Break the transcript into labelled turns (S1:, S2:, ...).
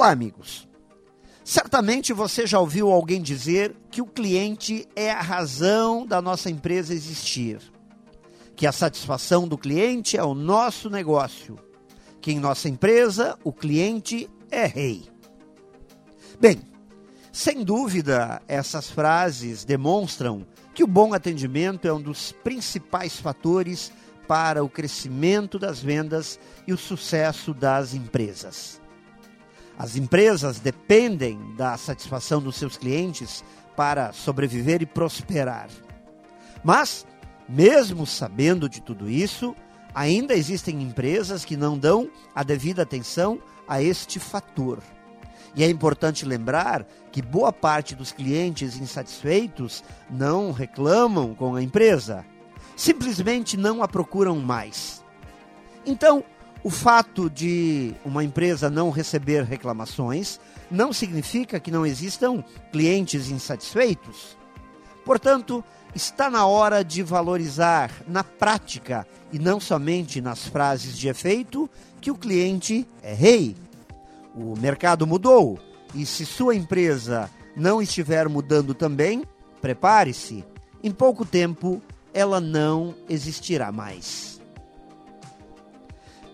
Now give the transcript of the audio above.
S1: Olá, amigos. Certamente você já ouviu alguém dizer que o cliente é a razão da nossa empresa existir, que a satisfação do cliente é o nosso negócio, que em nossa empresa o cliente é rei. Bem, sem dúvida, essas frases demonstram que o bom atendimento é um dos principais fatores para o crescimento das vendas e o sucesso das empresas. As empresas dependem da satisfação dos seus clientes para sobreviver e prosperar. Mas, mesmo sabendo de tudo isso, ainda existem empresas que não dão a devida atenção a este fator. E é importante lembrar que boa parte dos clientes insatisfeitos não reclamam com a empresa, simplesmente não a procuram mais. Então, o fato de uma empresa não receber reclamações não significa que não existam clientes insatisfeitos. Portanto, está na hora de valorizar na prática e não somente nas frases de efeito que o cliente é rei. O mercado mudou e se sua empresa não estiver mudando também, prepare-se. Em pouco tempo ela não existirá mais.